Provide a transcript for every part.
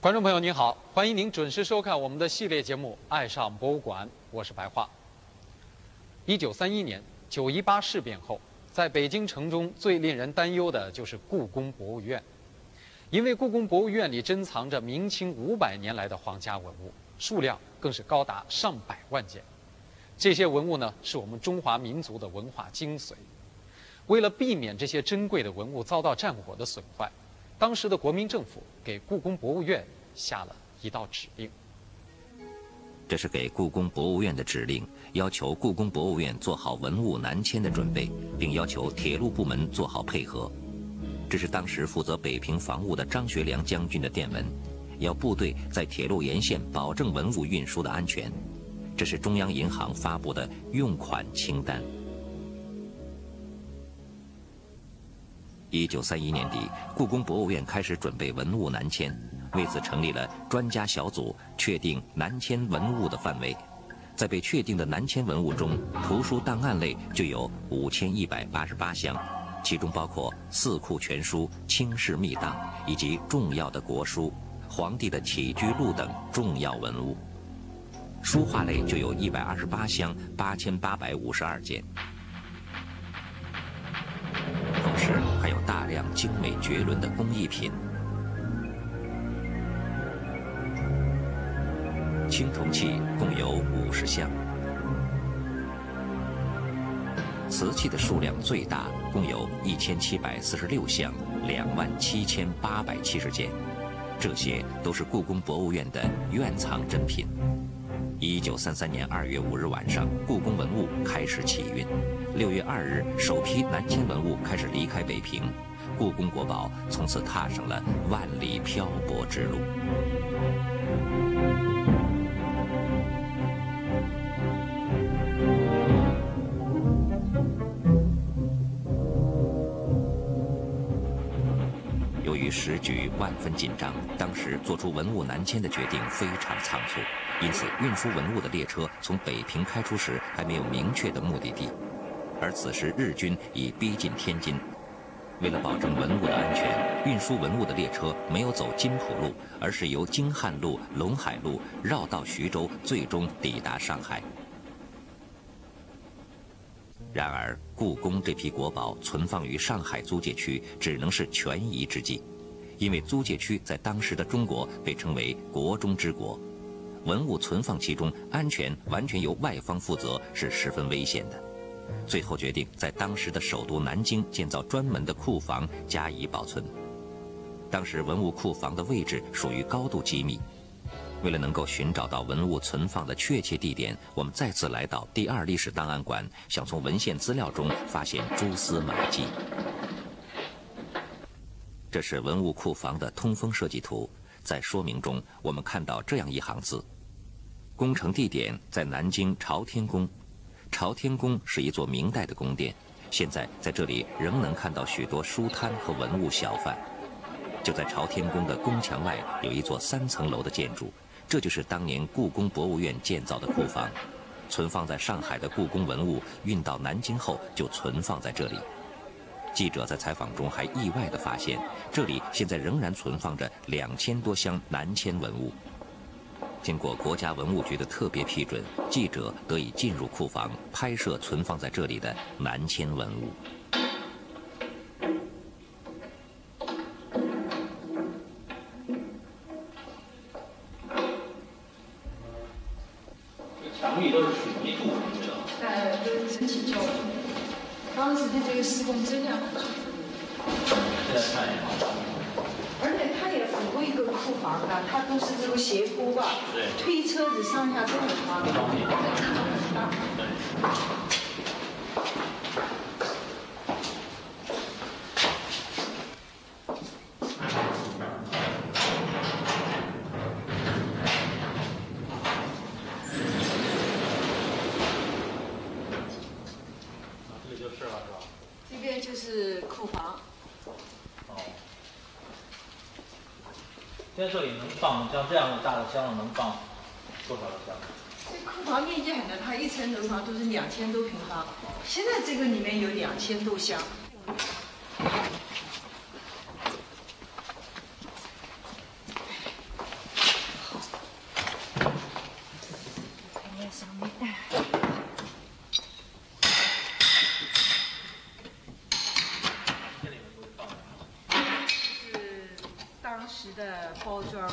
观众朋友您好，欢迎您准时收看我们的系列节目《爱上博物馆》，我是白桦。一九三一年九一八事变后，在北京城中最令人担忧的就是故宫博物院，因为故宫博物院里珍藏着明清五百年来的皇家文物，数量更是高达上百万件。这些文物呢，是我们中华民族的文化精髓。为了避免这些珍贵的文物遭到战火的损坏，当时的国民政府给故宫博物院下了一道指令。这是给故宫博物院的指令，要求故宫博物院做好文物南迁的准备，并要求铁路部门做好配合。这是当时负责北平防务的张学良将军的电文，要部队在铁路沿线保证文物运输的安全。这是中央银行发布的用款清单。一九三一年底，故宫博物院开始准备文物南迁，为此成立了专家小组，确定南迁文物的范围。在被确定的南迁文物中，图书档案类就有五千一百八十八箱，其中包括《四库全书》《清室秘档》以及重要的国书、皇帝的起居录等重要文物。书画类就有一百二十八箱，八千八百五十二件。精美绝伦的工艺品。青铜器共有五十箱，瓷器的数量最大，共有一千七百四十六箱，两万七千八百七十件。这些都是故宫博物院的院藏珍品。一九三三年二月五日晚上，故宫文物开始起运。六月二日，首批南迁文物开始离开北平，故宫国宝从此踏上了万里漂泊之路。由于时局万分紧张，当时做出文物南迁的决定非常仓促，因此运输文物的列车从北平开出时还没有明确的目的地，而此时日军已逼近天津。为了保证文物的安全，运输文物的列车没有走金浦路，而是由京汉路、陇海路绕道徐州，最终抵达上海。然而，故宫这批国宝存放于上海租界区，只能是权宜之计，因为租界区在当时的中国被称为“国中之国”，文物存放其中，安全完全由外方负责，是十分危险的。最后决定在当时的首都南京建造专门的库房加以保存。当时文物库房的位置属于高度机密。为了能够寻找到文物存放的确切地点，我们再次来到第二历史档案馆，想从文献资料中发现蛛丝马迹。这是文物库房的通风设计图，在说明中我们看到这样一行字：工程地点在南京朝天宫。朝天宫是一座明代的宫殿，现在在这里仍能看到许多书摊和文物小贩。就在朝天宫的宫墙外有一座三层楼的建筑，这就是当年故宫博物院建造的库房。存放在上海的故宫文物运到南京后就存放在这里。记者在采访中还意外地发现，这里现在仍然存放着两千多箱南迁文物。经过国家文物局的特别批准，记者得以进入库房拍摄存放在这里的南迁文物。墙壁都是水泥柱，你知道吗？呃，都是整体胶筑。当时的这个施工质量它都是这个斜坡吧，对。推车子上下都很方便？这边就是库房，哦。现在这里能放像这样的大的箱子能放多少个箱？这库房面积很大，它一层楼房都是两千多平方，现在这个里面有两千多箱。时的包装。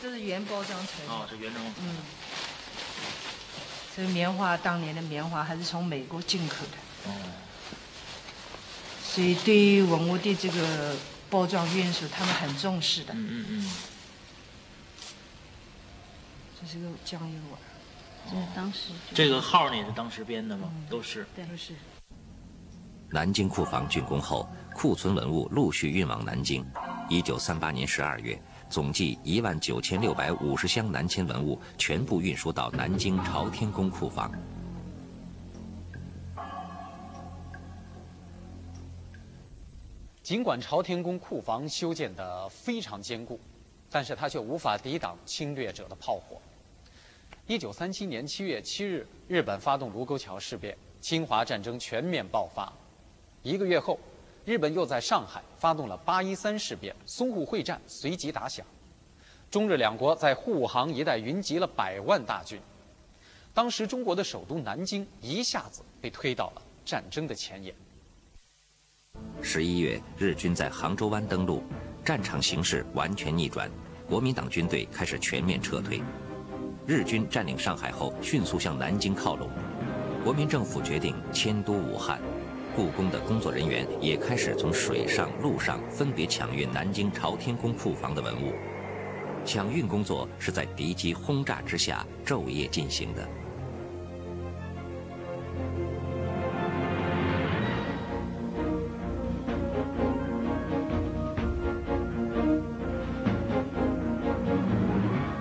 这是原包装成的。哦，这原装。嗯，这棉花当年的棉花还是从美国进口的。哦。所以对于文物的这个包装运输，他们很重视的。嗯嗯嗯。这是个酱油碗，这是当时。这个号呢也是当时编的吗？都是。对，都是。南京库房竣工后，库存文物陆续运往南京。一九三八年十二月。总计一万九千六百五十箱南迁文物全部运输到南京朝天宫库房。尽管朝天宫库房修建的非常坚固，但是它却无法抵挡侵略者的炮火。一九三七年七月七日，日本发动卢沟桥事变，侵华战争全面爆发。一个月后。日本又在上海发动了八一三事变，淞沪会战随即打响，中日两国在沪杭一带云集了百万大军，当时中国的首都南京一下子被推到了战争的前沿。十一月，日军在杭州湾登陆，战场形势完全逆转，国民党军队开始全面撤退，日军占领上海后迅速向南京靠拢，国民政府决定迁都武汉。故宫的工作人员也开始从水上、陆上分别抢运南京朝天宫库房的文物。抢运工作是在敌机轰炸之下昼夜进行的。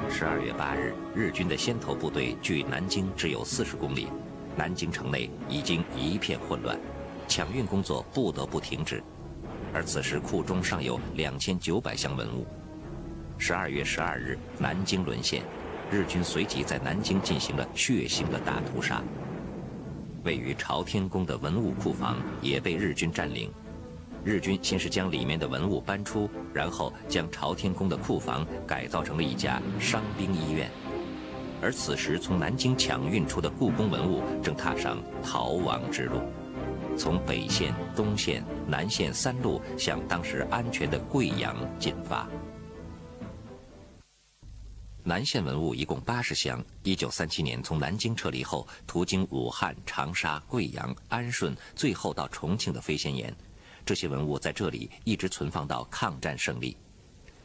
十二月八日，日军的先头部队距南京只有四十公里，南京城内已经一片混乱。抢运工作不得不停止，而此时库中尚有两千九百箱文物。十二月十二日，南京沦陷，日军随即在南京进行了血腥的大屠杀。位于朝天宫的文物库房也被日军占领，日军先是将里面的文物搬出，然后将朝天宫的库房改造成了一家伤兵医院。而此时从南京抢运出的故宫文物正踏上逃亡之路。从北线、东线、南线三路向当时安全的贵阳进发。南线文物一共八十箱，一九三七年从南京撤离后，途经武汉、长沙、贵阳、安顺，最后到重庆的飞仙岩，这些文物在这里一直存放到抗战胜利。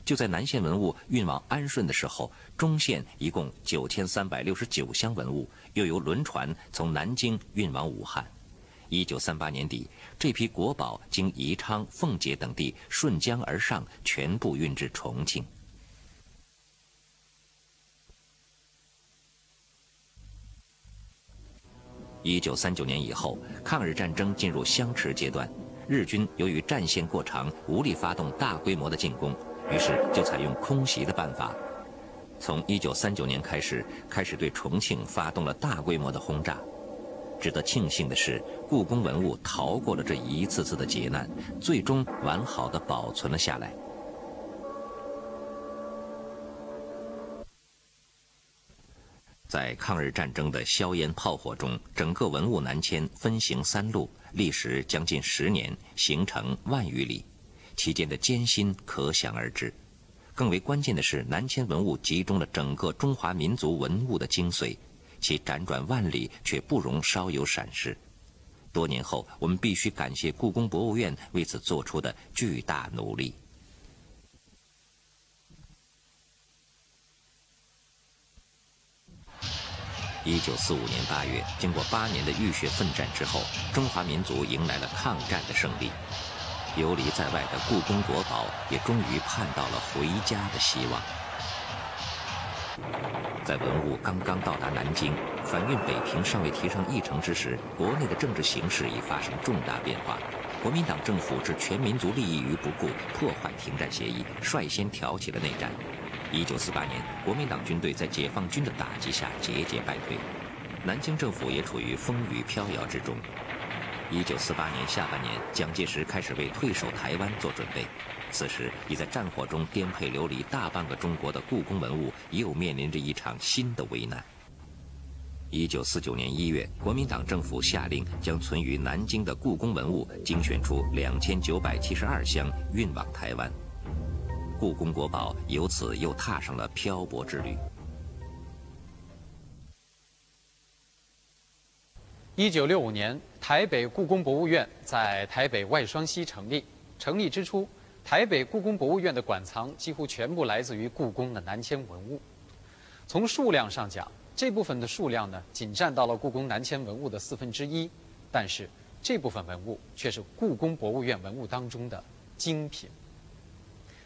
就在南线文物运往安顺的时候，中线一共九千三百六十九箱文物，又由轮船从南京运往武汉。一九三八年底，这批国宝经宜昌、奉节等地顺江而上，全部运至重庆。一九三九年以后，抗日战争进入相持阶段，日军由于战线过长，无力发动大规模的进攻，于是就采用空袭的办法。从一九三九年开始，开始对重庆发动了大规模的轰炸。值得庆幸的是，故宫文物逃过了这一次次的劫难，最终完好的保存了下来。在抗日战争的硝烟炮火中，整个文物南迁分行三路，历时将近十年，行程万余里，期间的艰辛可想而知。更为关键的是，南迁文物集中了整个中华民族文物的精髓。其辗转万里，却不容稍有闪失。多年后，我们必须感谢故宫博物院为此做出的巨大努力。一九四五年八月，经过八年的浴血奋战之后，中华民族迎来了抗战的胜利。游离在外的故宫国宝也终于盼到了回家的希望。在文物刚刚到达南京，反运北平尚未提上议程之时，国内的政治形势已发生重大变化。国民党政府置全民族利益于不顾，破坏停战协议，率先挑起了内战。一九四八年，国民党军队在解放军的打击下节节败退，南京政府也处于风雨飘摇之中。一九四八年下半年，蒋介石开始为退守台湾做准备。此时已在战火中颠沛流离大半个中国的故宫文物，又面临着一场新的危难。一九四九年一月，国民党政府下令将存于南京的故宫文物精选出两千九百七十二箱运往台湾，故宫国宝由此又踏上了漂泊之旅。一九六五年，台北故宫博物院在台北外双溪成立。成立之初，台北故宫博物院的馆藏几乎全部来自于故宫的南迁文物。从数量上讲，这部分的数量呢，仅占到了故宫南迁文物的四分之一。但是，这部分文物却是故宫博物院文物当中的精品。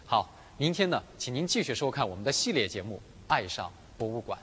好，明天呢，请您继续收看我们的系列节目《爱上博物馆》。